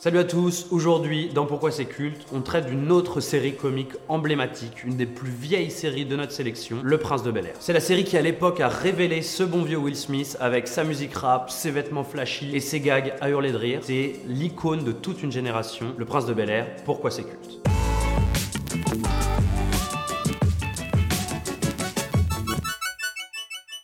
Salut à tous, aujourd'hui dans Pourquoi c'est culte, on traite d'une autre série comique emblématique, une des plus vieilles séries de notre sélection, Le Prince de Bel Air. C'est la série qui à l'époque a révélé ce bon vieux Will Smith avec sa musique rap, ses vêtements flashy et ses gags à hurler de rire. C'est l'icône de toute une génération, Le Prince de Bel Air, Pourquoi c'est culte.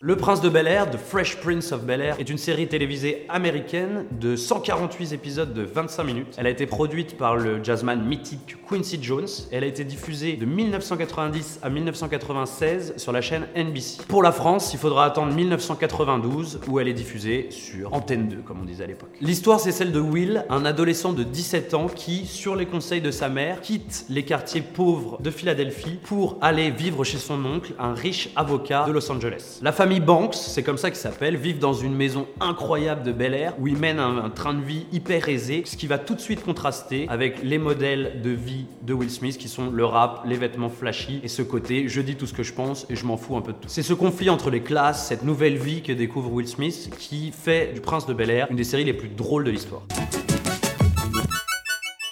Le Prince de Bel Air, The Fresh Prince of Bel Air, est une série télévisée américaine de 148 épisodes de 25 minutes. Elle a été produite par le jazzman mythique Quincy Jones. Elle a été diffusée de 1990 à 1996 sur la chaîne NBC. Pour la France, il faudra attendre 1992 où elle est diffusée sur Antenne 2, comme on disait à l'époque. L'histoire, c'est celle de Will, un adolescent de 17 ans qui, sur les conseils de sa mère, quitte les quartiers pauvres de Philadelphie pour aller vivre chez son oncle, un riche avocat de Los Angeles. Banks, c'est comme ça qu'il s'appelle, vivent dans une maison incroyable de Bel Air où ils mènent un, train de vie hyper aisé, ce qui va tout de suite contraster avec les modèles de vie de Will Smith qui sont le rap, les vêtements flashy et ce côté je dis tout ce que je pense et je m'en fous un peu de tout. C'est ce conflit entre les classes, cette nouvelle vie que découvre Will Smith qui fait du Prince de Bel Air une des séries les plus drôles de l'histoire.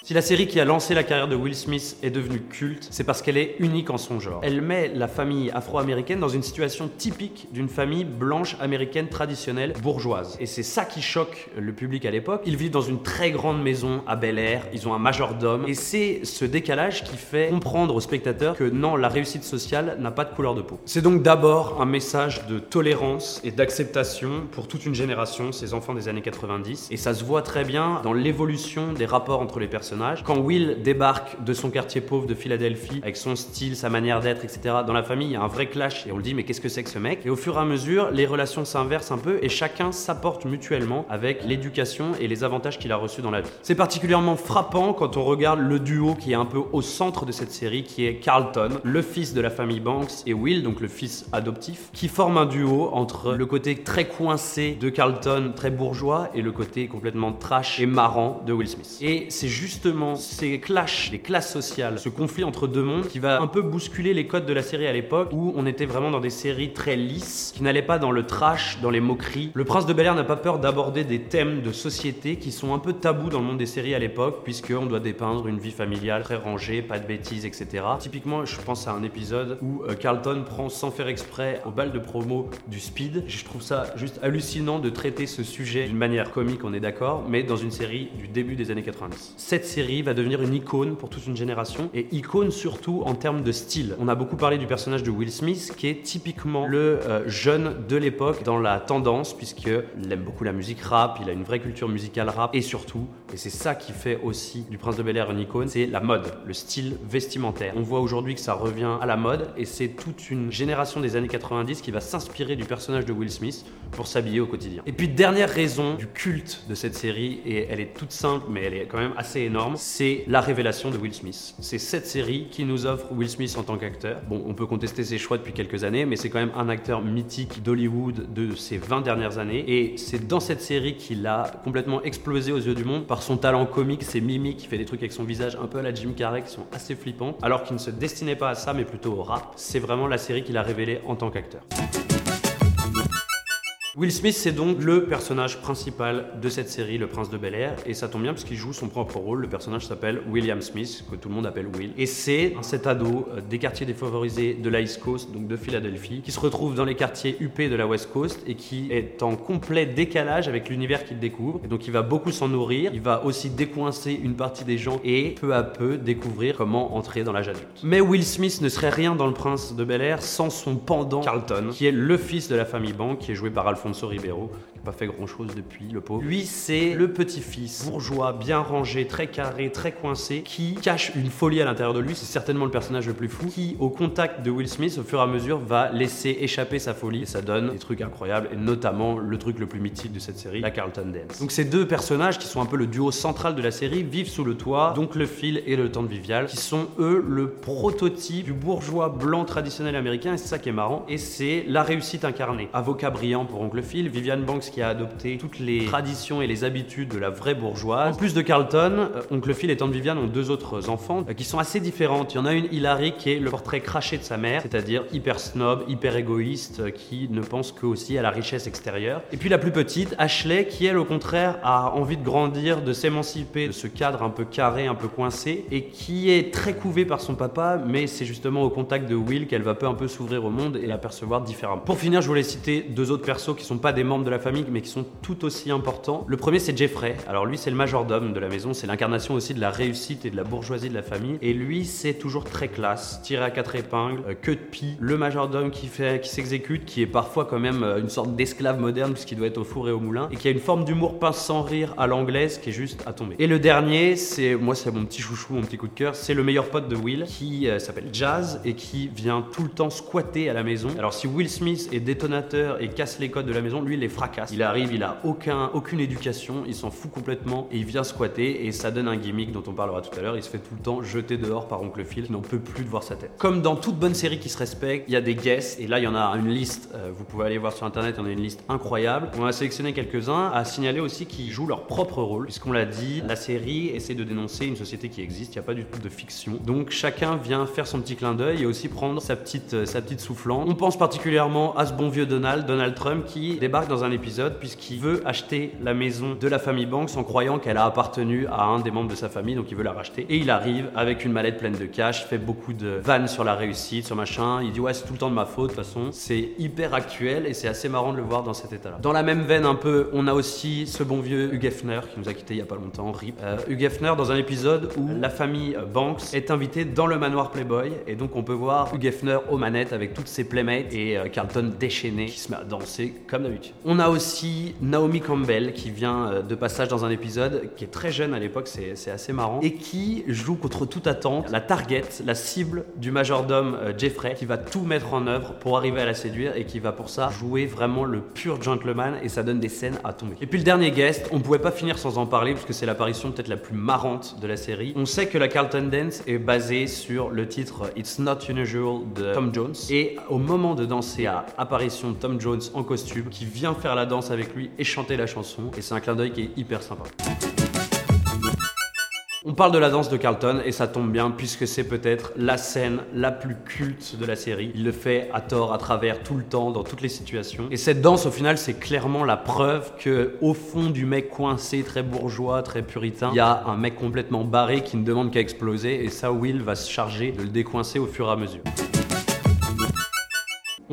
Si la série qui a lancé la carrière de Will Smith est devenue culte, c'est parce qu'elle est unique en son genre. Elle met la famille afro-américaine dans une situation typique d'une famille blanche américaine traditionnelle bourgeoise. Et c'est ça qui choque le public à l'époque. Ils vivent dans une très grande maison à Bel Air, ils ont un majordome, et c'est ce décalage qui fait comprendre aux spectateurs que non, la réussite sociale n'a pas de couleur de peau. C'est donc d'abord un message de tolérance et d'acceptation pour toute une génération, ces enfants des années 90, et ça se voit très bien dans l'évolution des rapports entre les personnes quand Will débarque de son quartier pauvre de Philadelphie, avec son style, sa manière d'être, etc., dans la famille, il y a un vrai clash et on le dit, mais qu'est-ce que c'est que ce mec? Et au fur et à mesure, les relations s'inversent un peu et chacun s'apporte mutuellement avec l'éducation et les avantages qu'il a reçus dans la vie. C'est particulièrement frappant quand on regarde le duo qui est un peu au centre de cette série, qui est Carlton, le fils de la famille Banks, et Will, donc le fils adoptif, qui forme un duo entre le côté très coincé de Carlton, très bourgeois, et le côté complètement trash et marrant de Will Smith. Et c'est juste justement ces clashs des classes sociales, ce conflit entre deux mondes qui va un peu bousculer les codes de la série à l'époque où on était vraiment dans des séries très lisses, qui n'allaient pas dans le trash, dans les moqueries. Le Prince de Bel Air n'a pas peur d'aborder des thèmes de société qui sont un peu tabous dans le monde des séries à l'époque, puisqu'on doit dépeindre une vie familiale très rangée, pas de bêtises, etc. Typiquement, je pense à un épisode où euh, Carlton prend sans faire exprès au bal de promo du speed. Je trouve ça juste hallucinant de traiter ce sujet d'une manière comique, on est d'accord, mais dans une série du début des années 90. Cette série va devenir une icône pour toute une génération et icône surtout en termes de style. On a beaucoup parlé du personnage de Will Smith qui est typiquement le euh, jeune de l'époque dans la tendance puisqu'il aime beaucoup la musique rap, il a une vraie culture musicale rap et surtout, et c'est ça qui fait aussi du Prince de Bel Air une icône, c'est la mode, le style vestimentaire. On voit aujourd'hui que ça revient à la mode et c'est toute une génération des années 90 qui va s'inspirer du personnage de Will Smith pour s'habiller au quotidien. Et puis dernière raison du culte de cette série et elle est toute simple mais elle est quand même assez énorme c'est la révélation de Will Smith. C'est cette série qui nous offre Will Smith en tant qu'acteur. Bon, on peut contester ses choix depuis quelques années, mais c'est quand même un acteur mythique d'Hollywood de ces 20 dernières années. Et c'est dans cette série qu'il a complètement explosé aux yeux du monde par son talent comique, ses mimiques, qui fait des trucs avec son visage un peu à la Jim Carrey qui sont assez flippants, alors qu'il ne se destinait pas à ça, mais plutôt au rap. C'est vraiment la série qu'il a révélée en tant qu'acteur. Will Smith, c'est donc le personnage principal de cette série, Le Prince de Bel Air, et ça tombe bien parce qu'il joue son propre rôle. Le personnage s'appelle William Smith, que tout le monde appelle Will, et c'est cet ado euh, des quartiers défavorisés de la East Coast, donc de Philadelphie, qui se retrouve dans les quartiers UP de la West Coast et qui est en complet décalage avec l'univers qu'il découvre. Et donc il va beaucoup s'en nourrir, il va aussi décoincer une partie des gens et peu à peu découvrir comment entrer dans l'âge adulte. Mais Will Smith ne serait rien dans Le Prince de Bel Air sans son pendant Carlton, qui est le fils de la famille Bank, qui est joué par Alphonse Alfonso Ribeiro, pas fait grand chose depuis, le pauvre. Lui, c'est le petit-fils, bourgeois, bien rangé, très carré, très coincé, qui cache une folie à l'intérieur de lui. C'est certainement le personnage le plus fou, qui, au contact de Will Smith, au fur et à mesure, va laisser échapper sa folie. Et ça donne des trucs incroyables, et notamment le truc le plus mythique de cette série, la Carlton Dance. Donc ces deux personnages, qui sont un peu le duo central de la série, vivent sous le toit, donc le fil et le temps de Vivial, qui sont eux le prototype du bourgeois blanc traditionnel américain, et c'est ça qui est marrant, et c'est la réussite incarnée. Avocat brillant pour le fil, Viviane Banks qui a adopté toutes les traditions et les habitudes de la vraie bourgeoise. En plus de Carlton, euh, Oncle Phil et Tante Viviane ont deux autres enfants euh, qui sont assez différentes. Il y en a une, Hilary, qui est le portrait craché de sa mère, c'est-à-dire hyper snob, hyper égoïste, euh, qui ne pense que aussi à la richesse extérieure. Et puis la plus petite, Ashley, qui elle au contraire a envie de grandir, de s'émanciper de ce cadre un peu carré, un peu coincé, et qui est très couvée par son papa, mais c'est justement au contact de Will qu'elle va peu un peu s'ouvrir au monde et l'apercevoir différemment. Pour finir, je voulais citer deux autres persos qui sont pas des membres de la famille, mais qui sont tout aussi importants. Le premier, c'est Jeffrey. Alors lui, c'est le majordome de la maison, c'est l'incarnation aussi de la réussite et de la bourgeoisie de la famille. Et lui, c'est toujours très classe, tiré à quatre épingles, euh, que de pie, le majordome qui fait, qui s'exécute, qui est parfois quand même euh, une sorte d'esclave moderne puisqu'il doit être au four et au moulin, et qui a une forme d'humour pince sans rire à l'anglaise qui est juste à tomber. Et le dernier, c'est moi, c'est mon petit chouchou, mon petit coup de cœur, c'est le meilleur pote de Will qui euh, s'appelle Jazz et qui vient tout le temps squatter à la maison. Alors si Will Smith est détonateur et casse les codes de la maison, lui il les fracasse. Il arrive, il a aucun, aucune éducation, il s'en fout complètement et il vient squatter et ça donne un gimmick dont on parlera tout à l'heure. Il se fait tout le temps jeter dehors par Oncle Phil n'en peut plus de voir sa tête. Comme dans toute bonne série qui se respecte, il y a des guests et là il y en a une liste. euh, vous pouvez aller voir sur internet, il y en a une liste incroyable. On a sélectionné quelques-uns à signaler aussi qui jouent leur propre rôle, puisqu'on l'a dit, la série essaie de dénoncer une société qui existe. Il n'y a pas du tout de fiction. Donc chacun vient faire son petit clin d'œil et aussi prendre sa petite, euh, sa petite soufflante. On pense particulièrement à ce bon vieux Donald, Donald Trump, qui débarque dans un puisqu'il veut acheter la maison de la famille Banks en croyant qu'elle a appartenu à un des membres de sa famille, donc il veut la racheter. Et il arrive avec une mallette pleine de cash, fait beaucoup de vannes sur la réussite, sur machin. Il dit ouais c'est tout le temps de ma faute de toute façon. C'est hyper actuel et c'est assez marrant de le voir dans cet état-là. Dans la même veine un peu, on a aussi ce bon vieux Hugh Hefner qui nous a quitté il y a pas longtemps, RIP. Euh, Hugh Hefner dans un épisode où la famille Banks est invitée dans le manoir Playboy et donc on peut voir Hugh Hefner aux manettes avec toutes ses playmates et euh, Carlton déchaîné qui se met à danser comme d'habitude. On a aussi Naomi Campbell qui vient euh, de passage dans un épisode qui est très jeune à l'époque, c'est assez marrant et qui joue contre toute attente la target, la cible du majordome euh, Jeffrey qui va tout mettre en œuvre pour arriver à la séduire et qui va pour ça jouer vraiment le pur gentleman et ça donne des scènes à tomber. Et puis le dernier guest, on pouvait pas finir sans en parler parce que c'est l'apparition peut-être la plus marrante de la série. On sait que la Carlton Dance est basée sur le titre It's Not Unusual de Tom Jones et au moment de danser à apparition de Tom Jones en costume qui vient faire la danse avec lui et chanter la chanson et c'est un clin d'œil qui est hyper sympa. On parle de la danse de Carlton et ça tombe bien puisque c'est peut-être la scène la plus culte de la série. Il le fait à tort, à travers, tout le temps, dans toutes les situations. Et cette danse, au final, c'est clairement la preuve que, au fond du mec coincé, très bourgeois, très puritain, il y a un mec complètement barré qui ne demande qu'à exploser et ça, Will va se charger de le décoincer au fur et à mesure.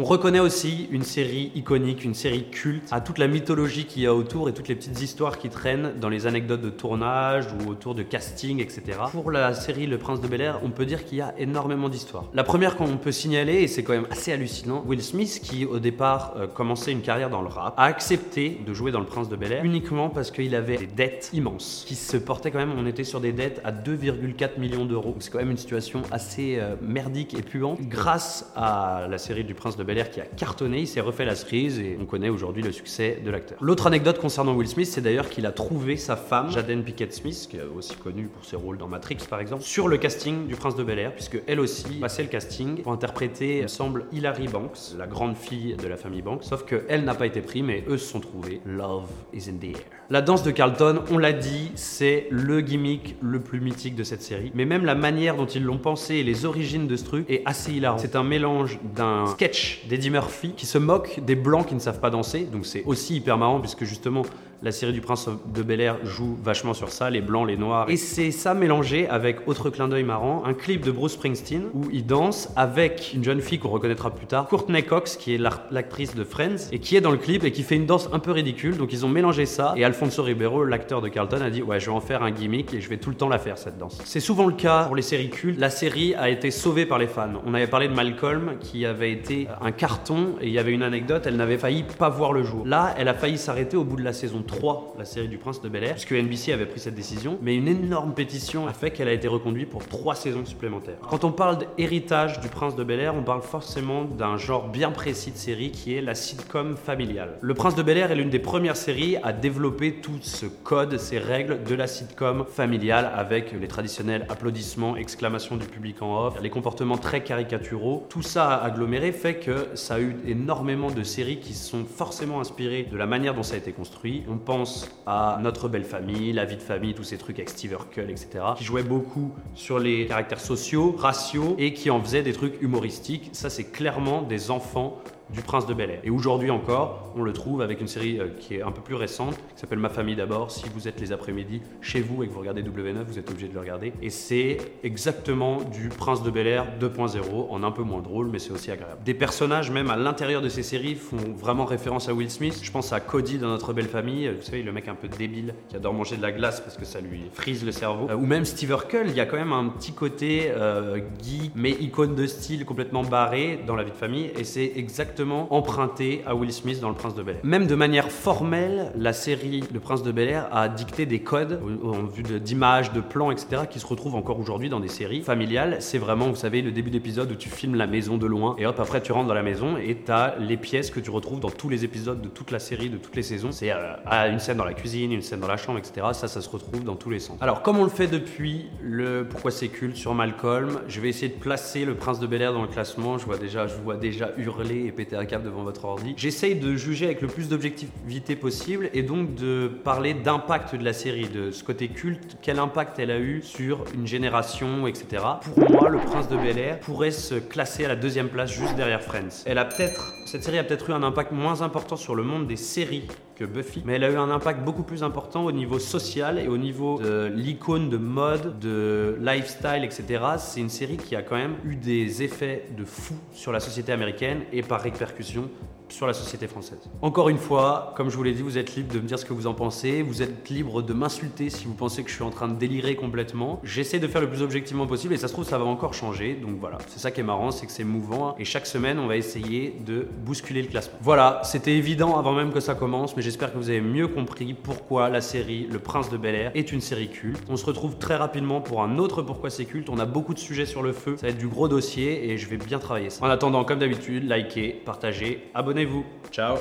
On reconnaît aussi une série iconique, une série culte, à toute la mythologie qu'il y a autour et toutes les petites histoires qui traînent dans les anecdotes de tournage ou autour de casting, etc. Pour la série Le Prince de Bel Air, on peut dire qu'il y a énormément d'histoires. La première qu'on peut signaler, et c'est quand même assez hallucinant, Will Smith, qui au départ euh, commençait une carrière dans le rap, a accepté de jouer dans Le Prince de Bel Air uniquement parce qu'il avait des dettes immenses, qui se portaient quand même, on était sur des dettes à 2,4 millions d'euros. C'est quand même une situation assez euh, merdique et puante. Grâce à la série du Prince de Bel Qui a cartonné, il s'est refait la cerise et on connaît aujourd'hui le succès de l'acteur. L'autre anecdote concernant Will Smith, c'est d'ailleurs qu'il a trouvé sa femme, Jaden Pickett Smith, qui est aussi connue pour ses rôles dans Matrix par exemple, sur le casting du Prince de Bel Air, puisque elle aussi passait le casting pour interpréter, il semble, Hilary Banks, la grande fille de la famille Banks, sauf qu'elle n'a pas été prise, mais eux se sont trouvés. Love is in the air. La danse de Carlton, on l'a dit, c'est le gimmick le plus mythique de cette série, mais même la manière dont ils l'ont pensé et les origines de ce truc est assez hilarant. C'est un mélange d'un sketch d'Eddie Murphy qui se moque des blancs qui ne savent pas danser, donc c'est aussi hyper marrant puisque justement la série du Prince de Bel Air joue vachement sur ça, les blancs, les noirs. Et c'est ça mélangé avec, autre clin d'œil marrant, un clip de Bruce Springsteen où il danse avec une jeune fille qu'on reconnaîtra plus tard, Courtney Cox, qui est l'actrice de Friends, et qui est dans le clip et qui fait une danse un peu ridicule. Donc ils ont mélangé ça. Et Alfonso Ribeiro, l'acteur de Carlton, a dit Ouais, je vais en faire un gimmick et je vais tout le temps la faire cette danse. C'est souvent le cas pour les séries cultes. La série a été sauvée par les fans. On avait parlé de Malcolm qui avait été un carton et il y avait une anecdote, elle n'avait failli pas voir le jour. Là, elle a failli s'arrêter au bout de la saison 3 la série du Prince de Bel Air, puisque NBC avait pris cette décision, mais une énorme pétition a fait qu'elle a été reconduite pour 3 saisons supplémentaires. Quand on parle d'héritage du Prince de Bel Air, on parle forcément d'un genre bien précis de série qui est la sitcom familiale. Le Prince de Bel Air est l'une des premières séries à développer tout ce code, ces règles de la sitcom familiale avec les traditionnels applaudissements, exclamations du public en off, les comportements très caricaturaux. Tout ça aggloméré fait que ça a eu énormément de séries qui sont forcément inspirées de la manière dont ça a été construit. On pense à Notre belle famille, La vie de famille, tous ces trucs avec Steve Urkel, etc. qui jouaient beaucoup sur les caractères sociaux, raciaux et qui en faisaient des trucs humoristiques. Ça, c'est clairement des enfants du Prince de Bel Air. Et aujourd'hui encore, on le trouve avec une série euh, qui est un peu plus récente, qui s'appelle Ma famille d'abord. Si vous êtes les après-midi chez vous et que vous regardez W9, vous êtes obligé de le regarder. Et c'est exactement du Prince de Bel Air 2.0, en un peu moins drôle, mais c'est aussi agréable. Des personnages, même à l'intérieur de ces séries, font vraiment référence à Will Smith. Je pense à Cody dans Notre Belle Famille, vous savez, le mec un peu débile qui adore manger de la glace parce que ça lui frise le cerveau. Euh, ou même Steve Urkel, il y a quand même un petit côté euh, geek, mais icône de style complètement barré dans la vie de famille. Et c'est exactement emprunté à Will Smith dans Le Prince de Bel Air. Même de manière formelle, la série Le Prince de Bel Air a dicté des codes en vue d'images, de, plans, etc., qui se retrouvent encore aujourd'hui dans des séries familiales. C'est vraiment, vous savez, le début d'épisode où tu filmes la maison de loin et hop, après tu rentres dans la maison et tu as les pièces que tu retrouves dans tous les épisodes de toute la série, de toutes les saisons. C'est euh, une scène dans la cuisine, une scène dans la chambre, etc. Ça, ça se retrouve dans tous les sens. Alors, comme on le fait depuis le Pourquoi c'est culte sur Malcolm, je vais essayer de placer le Prince de Bel Air dans le classement. Je vois déjà, je vois déjà hurler et péter un câble devant votre ordi. J'essaye de juger avec le plus d'objectivité possible et donc de parler d'impact de la série, de ce côté culte, quel impact elle a eu sur une génération, etc. Pour moi, Le Prince de Bel Air pourrait se classer à la deuxième place juste derrière Friends. Elle a peut-être, cette série a peut-être eu un impact moins important sur le monde des séries Buffy, mais elle a eu un impact beaucoup plus important au niveau social et au niveau de l'icône de mode, de lifestyle, etc. C'est une série qui a quand même eu des effets de fou sur la société américaine et par répercussion sur la société française. Encore une fois, comme je vous l'ai dit, vous êtes libre de me dire ce que vous en pensez, vous êtes libre de m'insulter si vous pensez que je suis en train de délirer complètement. J'essaie de faire le plus objectivement possible et ça se trouve ça va encore changer. Donc voilà, c'est ça qui est marrant, c'est que c'est mouvant et chaque semaine on va essayer de bousculer le classement. Voilà, c'était évident avant même que ça commence, mais j'espère que vous avez mieux compris pourquoi la série Le Prince de Bel Air est une série culte. On se retrouve très rapidement pour un autre pourquoi c'est culte. On a beaucoup de sujets sur le feu, ça va être du gros dossier et je vais bien travailler ça. En attendant, comme d'habitude, likez, partagez, abonnez-vous. Ciao